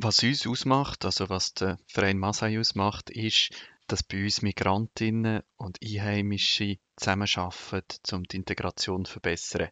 Was uns ausmacht, also was der Verein Masai ausmacht, ist, dass bei uns Migrantinnen und Einheimische zusammenarbeiten, um die Integration zu verbessern.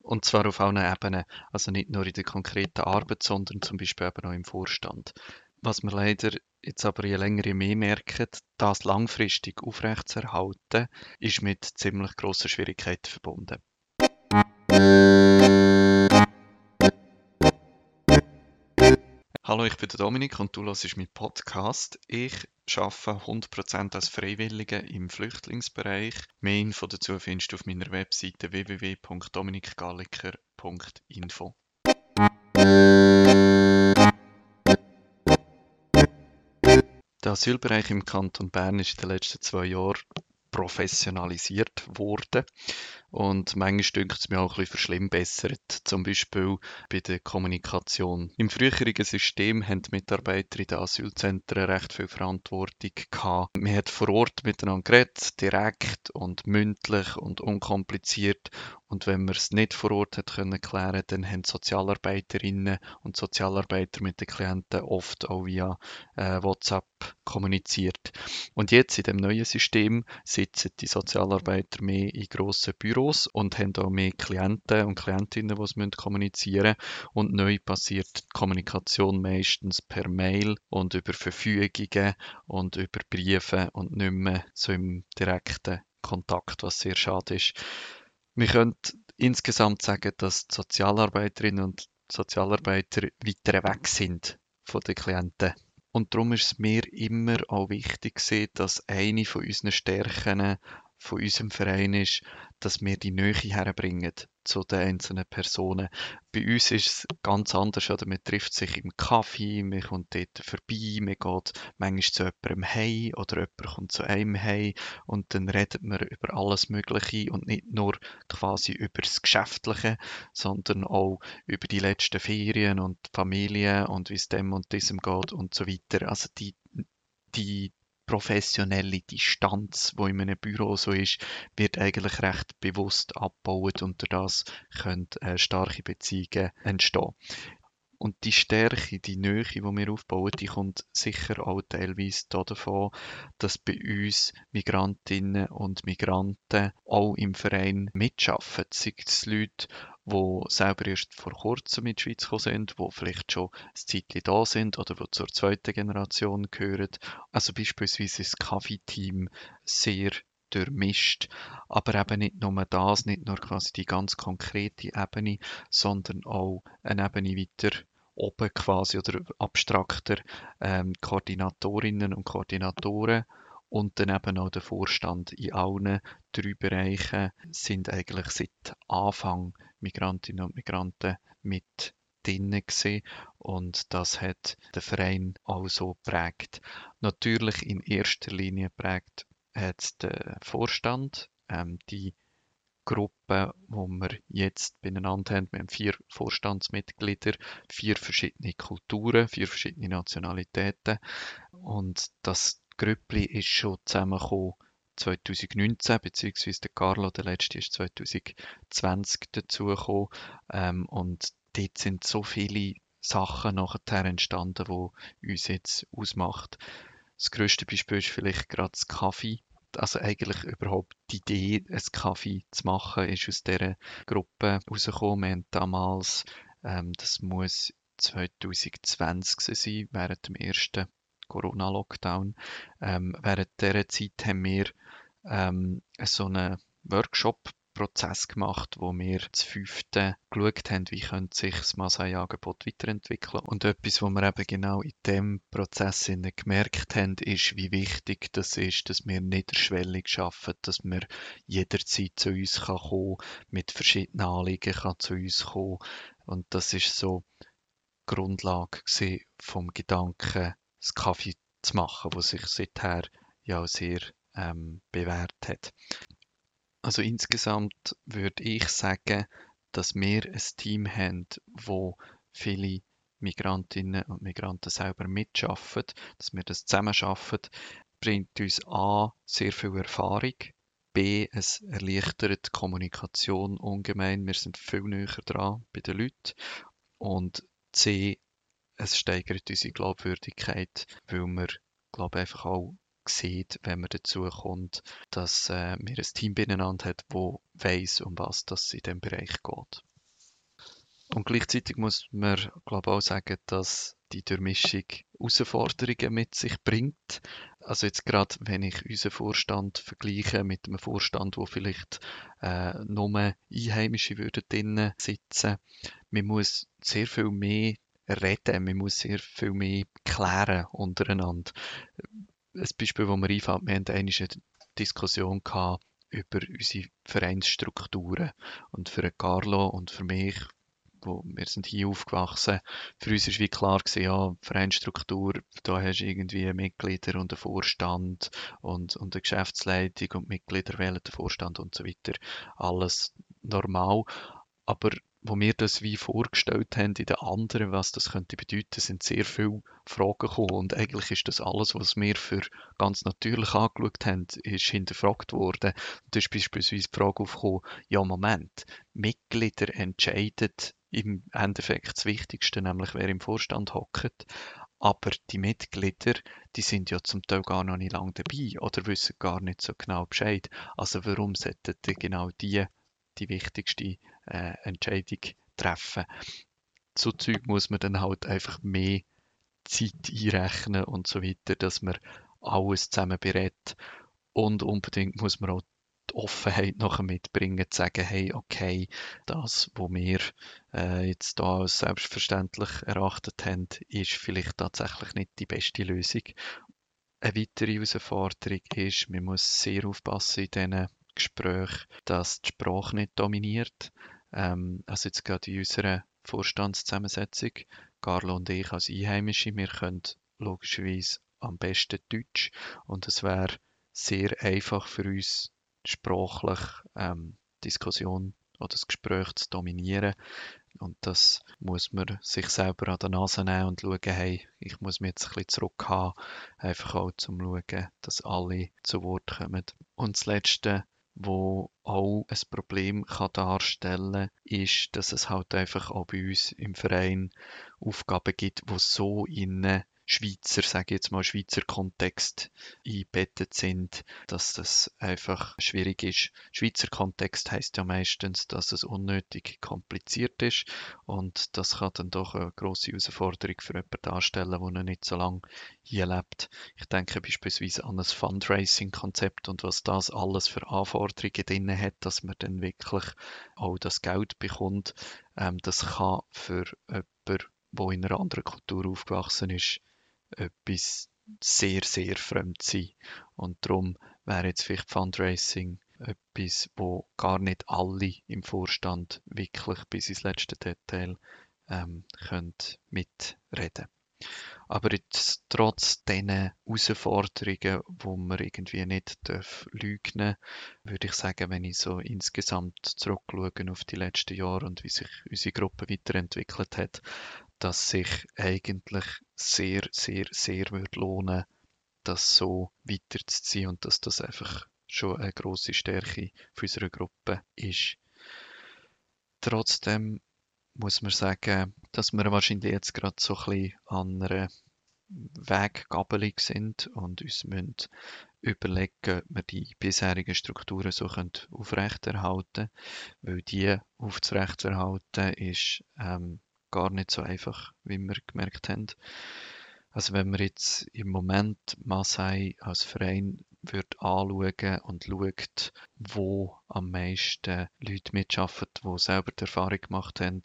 Und zwar auf allen Ebenen, also nicht nur in der konkreten Arbeit, sondern zum Beispiel eben auch im Vorstand. Was wir leider jetzt aber je länger je mehr merken, das langfristig aufrechtzuerhalten, ist mit ziemlich grossen Schwierigkeiten verbunden. Hallo, ich bin der Dominik und du hörst meinen Podcast. Ich arbeite 100% als Freiwillige im Flüchtlingsbereich. Mehr Info dazu findest du auf meiner Webseite www.dominikgalliker.info. Der Asylbereich im Kanton Bern ist in den letzten zwei Jahren professionalisiert worden. Und manchmal dünkt es mir auch bisschen verschlimmbessert, zum Beispiel bei der Kommunikation. Im früheren System haben die Mitarbeiter in den Asylzentren recht viel Verantwortung gehabt. Man hat vor Ort miteinander geredet, direkt und mündlich und unkompliziert. Und wenn man es nicht vor Ort hat können klären, dann haben Sozialarbeiterinnen und Sozialarbeiter mit den Klienten oft auch via äh, WhatsApp kommuniziert. Und jetzt in dem neuen System sitzen die Sozialarbeiter mehr in grossen Büros und haben auch mehr Klienten und Klientinnen, die es kommunizieren müssen. Und neu passiert die Kommunikation meistens per Mail und über Verfügungen und über Briefe und nicht mehr so im direkten Kontakt, was sehr schade ist. Wir können insgesamt sagen, dass die Sozialarbeiterinnen und Sozialarbeiter weiter weg sind von den Klienten. Und darum ist es mir immer auch wichtig dass eine von unseren Stärken von unserem Verein ist, dass wir die Nähe herbringen zu den einzelnen Personen. Bei uns ist es ganz anders. Oder? Man trifft sich im Kaffee, man kommt dort vorbei, man geht manchmal zu jemandem heim oder jemand kommt zu einem heim und dann redet man über alles Mögliche und nicht nur quasi über das Geschäftliche, sondern auch über die letzten Ferien und die Familie und wie es dem und diesem geht und so weiter. Also die, die professionelle Distanz, wo in einem Büro so ist, wird eigentlich recht bewusst abgebaut und das können äh, starke Beziehungen entstehen. Und die Stärke, die Nähe, die wir aufbauen, die kommt sicher auch teilweise davon, dass bei uns Migrantinnen und Migranten auch im Verein mitschaffen. Sei es Leute, die selber erst vor kurzem in die Schweiz gekommen sind, die vielleicht schon ein Zeitchen da sind oder die zur zweiten Generation gehören. Also beispielsweise ist das Kaffee-Team sehr durchmischt. Aber eben nicht nur das, nicht nur quasi die ganz konkrete Ebene, sondern auch eine Ebene weiter oben quasi oder abstrakter ähm, Koordinatorinnen und Koordinatoren und dann eben auch der Vorstand in allen drei Bereichen sind eigentlich seit Anfang Migrantinnen und Migranten mit drinnen gewesen und das hat der Verein auch so prägt. Natürlich in erster Linie prägt hat der Vorstand ähm, die Gruppe, wo wir jetzt beieinander haben. Wir haben vier Vorstandsmitglieder, vier verschiedene Kulturen, vier verschiedene Nationalitäten. Und das Grüppli ist schon zusammengekommen 2019, beziehungsweise der Carlo, der letzte, ist 2020 dazugekommen. Ähm, und dort sind so viele Sachen nachher entstanden, die uns jetzt ausmacht. Das größte Beispiel ist vielleicht gerade das Kaffee also eigentlich überhaupt die Idee, einen Kaffee zu machen, ist aus dieser Gruppe herausgekommen. Wir haben damals, ähm, das muss 2020 sein, während dem ersten Corona-Lockdown. Ähm, während dieser Zeit haben wir ähm, so einen Workshop Prozess gemacht, wo wir das fünfte geschaut haben, wie könnte sich das Masai-Angebot weiterentwickeln. Und etwas, was wir eben genau in dem Prozess gemerkt haben, ist, wie wichtig das ist, dass wir niederschwellig schaffen, dass wir jederzeit zu uns kann kommen, mit verschiedenen Anliegen kann zu uns kommen. Und das ist so die Grundlage vom Gedanken, das Kaffee zu machen, wo sich seither ja sehr ähm, bewährt hat. Also insgesamt würde ich sagen, dass wir ein Team haben, wo viele Migrantinnen und Migranten selber mitschaffen, dass wir das zusammen schaffen, bringt uns A sehr viel Erfahrung, B es erleichtert die Kommunikation ungemein, wir sind viel näher dran bei den Leuten und C es steigert unsere Glaubwürdigkeit, weil wir, glaube einfach auch sieht, wenn man dazu kommt, dass äh, wir ein Team beieinander hat, wo weiß, um was das in dem Bereich geht. Und gleichzeitig muss man, glaube auch sagen, dass die Durchmischung Herausforderungen mit sich bringt. Also jetzt gerade, wenn ich unseren Vorstand vergleiche mit einem Vorstand, wo vielleicht äh, nur Einheimische würden drinnen sitzen, man muss sehr viel mehr reden, man muss sehr viel mehr klären untereinander. Ein Beispiel, das mir einfällt, wir hatten eine Diskussion über unsere Vereinsstrukturen. Und für Carlo und für mich wo wir sind hier aufgewachsen, für uns ist wie klar gewesen, ja, Vereinsstruktur, da hast du irgendwie Mitglieder und einen Vorstand und, und eine Geschäftsleitung und Mitglieder wählen den Vorstand und so weiter. Alles normal. Aber wo wir das wie vorgestellt haben in den anderen, was das könnte bedeuten, sind sehr viele Fragen gekommen. Und eigentlich ist das alles, was wir für ganz natürlich angeschaut haben, ist hinterfragt worden. da ist beispielsweise die Frage aufgekommen, ja Moment, Mitglieder entscheiden im Endeffekt das Wichtigste, nämlich wer im Vorstand hockt. Aber die Mitglieder, die sind ja zum Teil gar noch nicht lange dabei oder wissen gar nicht so genau Bescheid. Also warum sollten genau die die wichtigste äh, Entscheidung treffen? So Zeug muss man dann halt einfach mehr Zeit einrechnen und so weiter, dass man alles zusammen berät. Und unbedingt muss man auch die Offenheit nachher mitbringen, zu sagen, hey, okay, das, was wir äh, jetzt da als selbstverständlich erachtet haben, ist vielleicht tatsächlich nicht die beste Lösung. Eine weitere Herausforderung ist, man muss sehr aufpassen in diesen Gesprächen, dass die Sprache nicht dominiert. Ähm, also jetzt gerade in unserer Vorstandszusammensetzung, Carlo und ich als Einheimische, wir können logischerweise am besten Deutsch und es wäre sehr einfach für uns sprachlich ähm, Diskussion oder das Gespräch zu dominieren. Und das muss man sich selber an der Nase nehmen und schauen, hey, ich muss mich jetzt ein bisschen zurückhaben, einfach auch zum schauen, dass alle zu Wort kommen. Und das Letzte, wo auch ein Problem kann darstellen ist, dass es halt einfach auch bei uns im Verein Aufgaben gibt, wo so innen Schweizer, sage ich jetzt mal, Schweizer Kontext eingebettet sind, dass das einfach schwierig ist. Schweizer Kontext heißt ja meistens, dass es unnötig kompliziert ist und das kann dann doch eine große Herausforderung für jemanden darstellen, der noch nicht so lange hier lebt. Ich denke beispielsweise an ein Fundraising-Konzept und was das alles für Anforderungen drin hat, dass man dann wirklich auch das Geld bekommt. Ähm, das kann für jemanden, der in einer anderen Kultur aufgewachsen ist, etwas sehr, sehr fremd sein. Und darum wäre jetzt vielleicht Fundraising etwas, wo gar nicht alle im Vorstand wirklich bis ins letzte Detail ähm, können mitreden aber jetzt trotz diesen Herausforderungen, wo man irgendwie nicht darf leugnen würde ich sagen, wenn ich so insgesamt zurückschaue auf die letzten Jahre und wie sich unsere Gruppe weiterentwickelt hat, dass sich eigentlich sehr, sehr, sehr würde lohnen, das so weiterzuziehen und dass das einfach schon eine große Stärke für unsere Gruppe ist. Trotzdem muss man sagen, dass wir wahrscheinlich jetzt gerade so ein bisschen an einer Weggabelung sind und uns müssen überlegen, ob wir die bisherigen Strukturen so aufrechterhalten können, weil die aufrechterhalten ist ähm, gar nicht so einfach, wie wir gemerkt haben. Also wenn man jetzt im Moment Masai als Verein wird anschauen und schaut, wo am meisten Leute mitarbeiten, die selber die Erfahrung gemacht haben,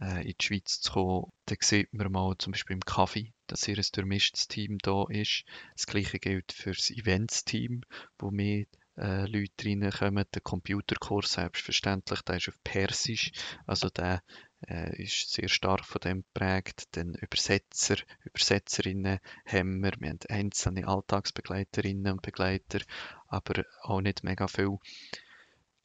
äh, in die Schweiz zu kommen, dann sieht man mal zum Beispiel im Kaffee, dass hier ein durchmischtes Team da ist. Das gleiche gilt für das Events-Team, wo mehr äh, Leute reinkommen. Der Computerkurs selbstverständlich, der ist auf Persisch, also der äh, ist sehr stark von dem geprägt. Dann Übersetzer, Übersetzerinnen haben wir. Wir haben einzelne Alltagsbegleiterinnen und Begleiter, aber auch nicht mega viel.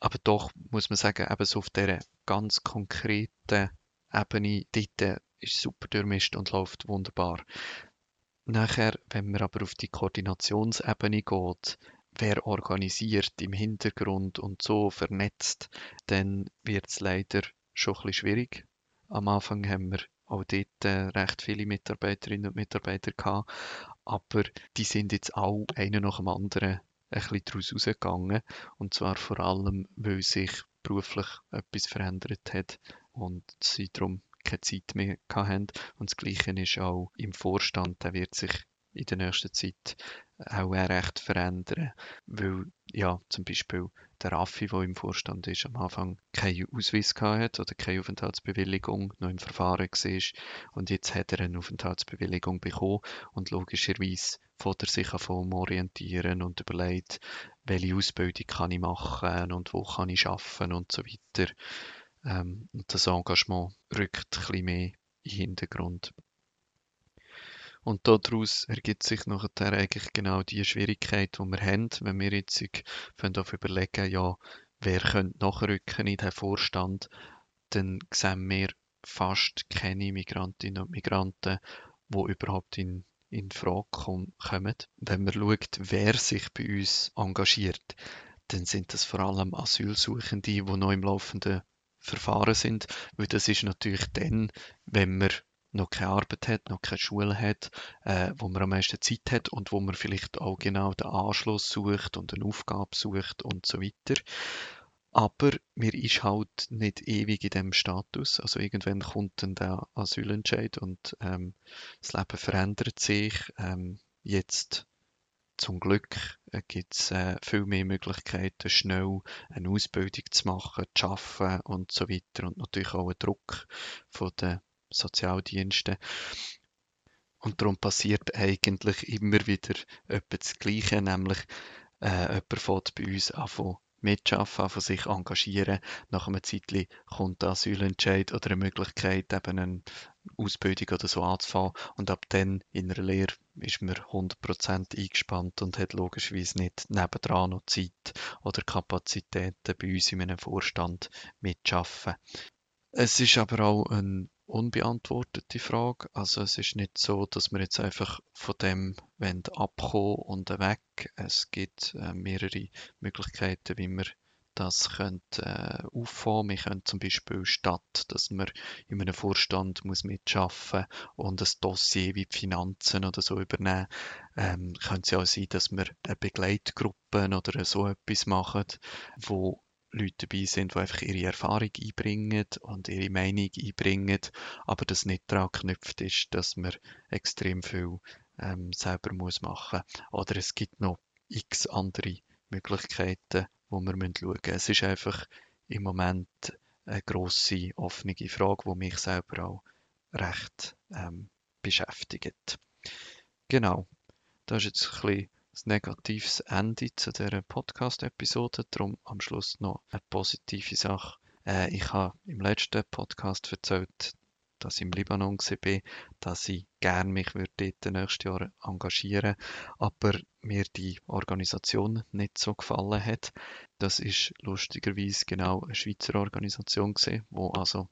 Aber doch muss man sagen, eben so auf dieser ganz konkreten Ebene, dort ist super durchmischt und läuft wunderbar. Nachher, wenn man aber auf die Koordinationsebene geht, wer organisiert im Hintergrund und so vernetzt, dann wird es leider schon ein bisschen schwierig. Am Anfang haben wir auch dort äh, recht viele Mitarbeiterinnen und Mitarbeiter gehabt, aber die sind jetzt auch einer nach dem anderen ein bisschen daraus rausgegangen und zwar vor allem, weil sich beruflich etwas verändert hat und sie darum keine Zeit mehr hatten. Und das Gleiche ist auch im Vorstand, der wird sich in der nächsten Zeit auch recht verändern, weil ja zum Beispiel der Raffi, der im Vorstand ist, am Anfang keinen Ausweis hatte oder keine Aufenthaltsbewilligung, noch im Verfahren war und jetzt hat er eine Aufenthaltsbewilligung bekommen und logischerweise fährt er sich davon orientieren und überlegt, welche Ausbildung kann ich machen und wo kann ich arbeiten und so weiter. Ähm, und das Engagement rückt ein bisschen mehr in den Hintergrund. Und daraus ergibt sich nachher eigentlich genau die Schwierigkeit, die wir haben, wenn wir jetzt überlegen, ja, wer könnte nachrücken in den Vorstand, dann sehen wir fast keine Migrantinnen und Migranten, die überhaupt in, in Frage kommen. Wenn man schaut, wer sich bei uns engagiert, dann sind das vor allem Asylsuchende, die noch im laufenden Verfahren sind, weil das ist natürlich dann, wenn man noch keine Arbeit hat, noch keine Schule hat, äh, wo man am meisten Zeit hat und wo man vielleicht auch genau den Anschluss sucht und eine Aufgabe sucht und so weiter. Aber mir ist halt nicht ewig in dem Status. Also irgendwann kommt dann der Asylentscheid und ähm, das Leben verändert sich. Ähm, jetzt zum Glück äh, gibt es äh, viel mehr Möglichkeiten, schnell eine Ausbildung zu machen, zu arbeiten und so weiter. Und natürlich auch ein Druck von den Sozialdiensten. Und darum passiert eigentlich immer wieder etwas das Gleiche, nämlich äh, jemand fängt bei uns an mitschaffen, von sich engagieren. Nach einem Zeitchen kommt der Asylentscheid oder eine Möglichkeit, eben eine Ausbildung oder so anzufangen. Und ab dann in einer Lehre ist man 100% eingespannt und hat logischerweise nicht nebendran noch Zeit oder Kapazitäten bei uns in einem Vorstand mitschaffen. Es ist aber auch eine unbeantwortete Frage. Also es ist nicht so, dass wir jetzt einfach von dem abkommen und weg. Es gibt äh, mehrere Möglichkeiten, wie wir das könnte, äh, auffangen. Wir können zum Beispiel statt, dass man in einem Vorstand muss mitschaffen und ein Dossier wie Finanzen oder so übernehmen, ähm, könnte es auch sein, dass wir eine Begleitgruppe oder so etwas machen, wo Leute dabei sind, die einfach ihre Erfahrung einbringen und ihre Meinung einbringen, aber das nicht daran geknüpft ist, dass man extrem viel ähm, selber muss machen Oder es gibt noch x andere Möglichkeiten, wo wir schauen müssen. Es ist einfach im Moment eine grosse offene Frage, die mich selber auch recht ähm, beschäftigt. Genau, das ist jetzt ein bisschen ein negatives Ende zu dieser Podcast-Episode. Darum am Schluss noch eine positive Sache. Äh, ich habe im letzten Podcast erzählt, dass ich im Libanon war, dass ich gerne mich würde dort nächstes Jahr engagieren aber mir die Organisation nicht so gefallen hat. Das ist lustigerweise genau eine Schweizer Organisation gewesen, wo also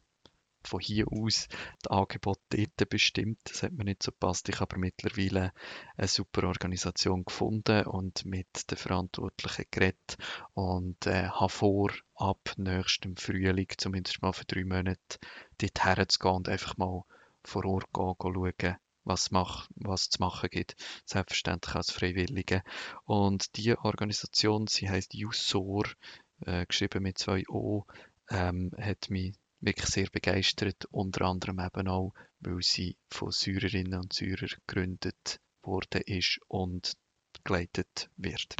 von hier aus das Angebot dort bestimmt. Das hat mir nicht so gepasst. Ich habe mittlerweile eine super Organisation gefunden und mit den Verantwortlichen geredet und äh, habe vor, ab nächstem Frühling, zumindest mal für drei Monate, dort herzugehen und einfach mal vor Ort gehen, schauen, was, mach, was zu machen gibt. Selbstverständlich als Freiwillige. Und die Organisation, sie heißt USOR, äh, geschrieben mit zwei O, ähm, hat mich wirklich sehr begeistert, unter anderem eben auch, weil sie von Syrerinnen und Syrern gegründet worden ist und begleitet wird.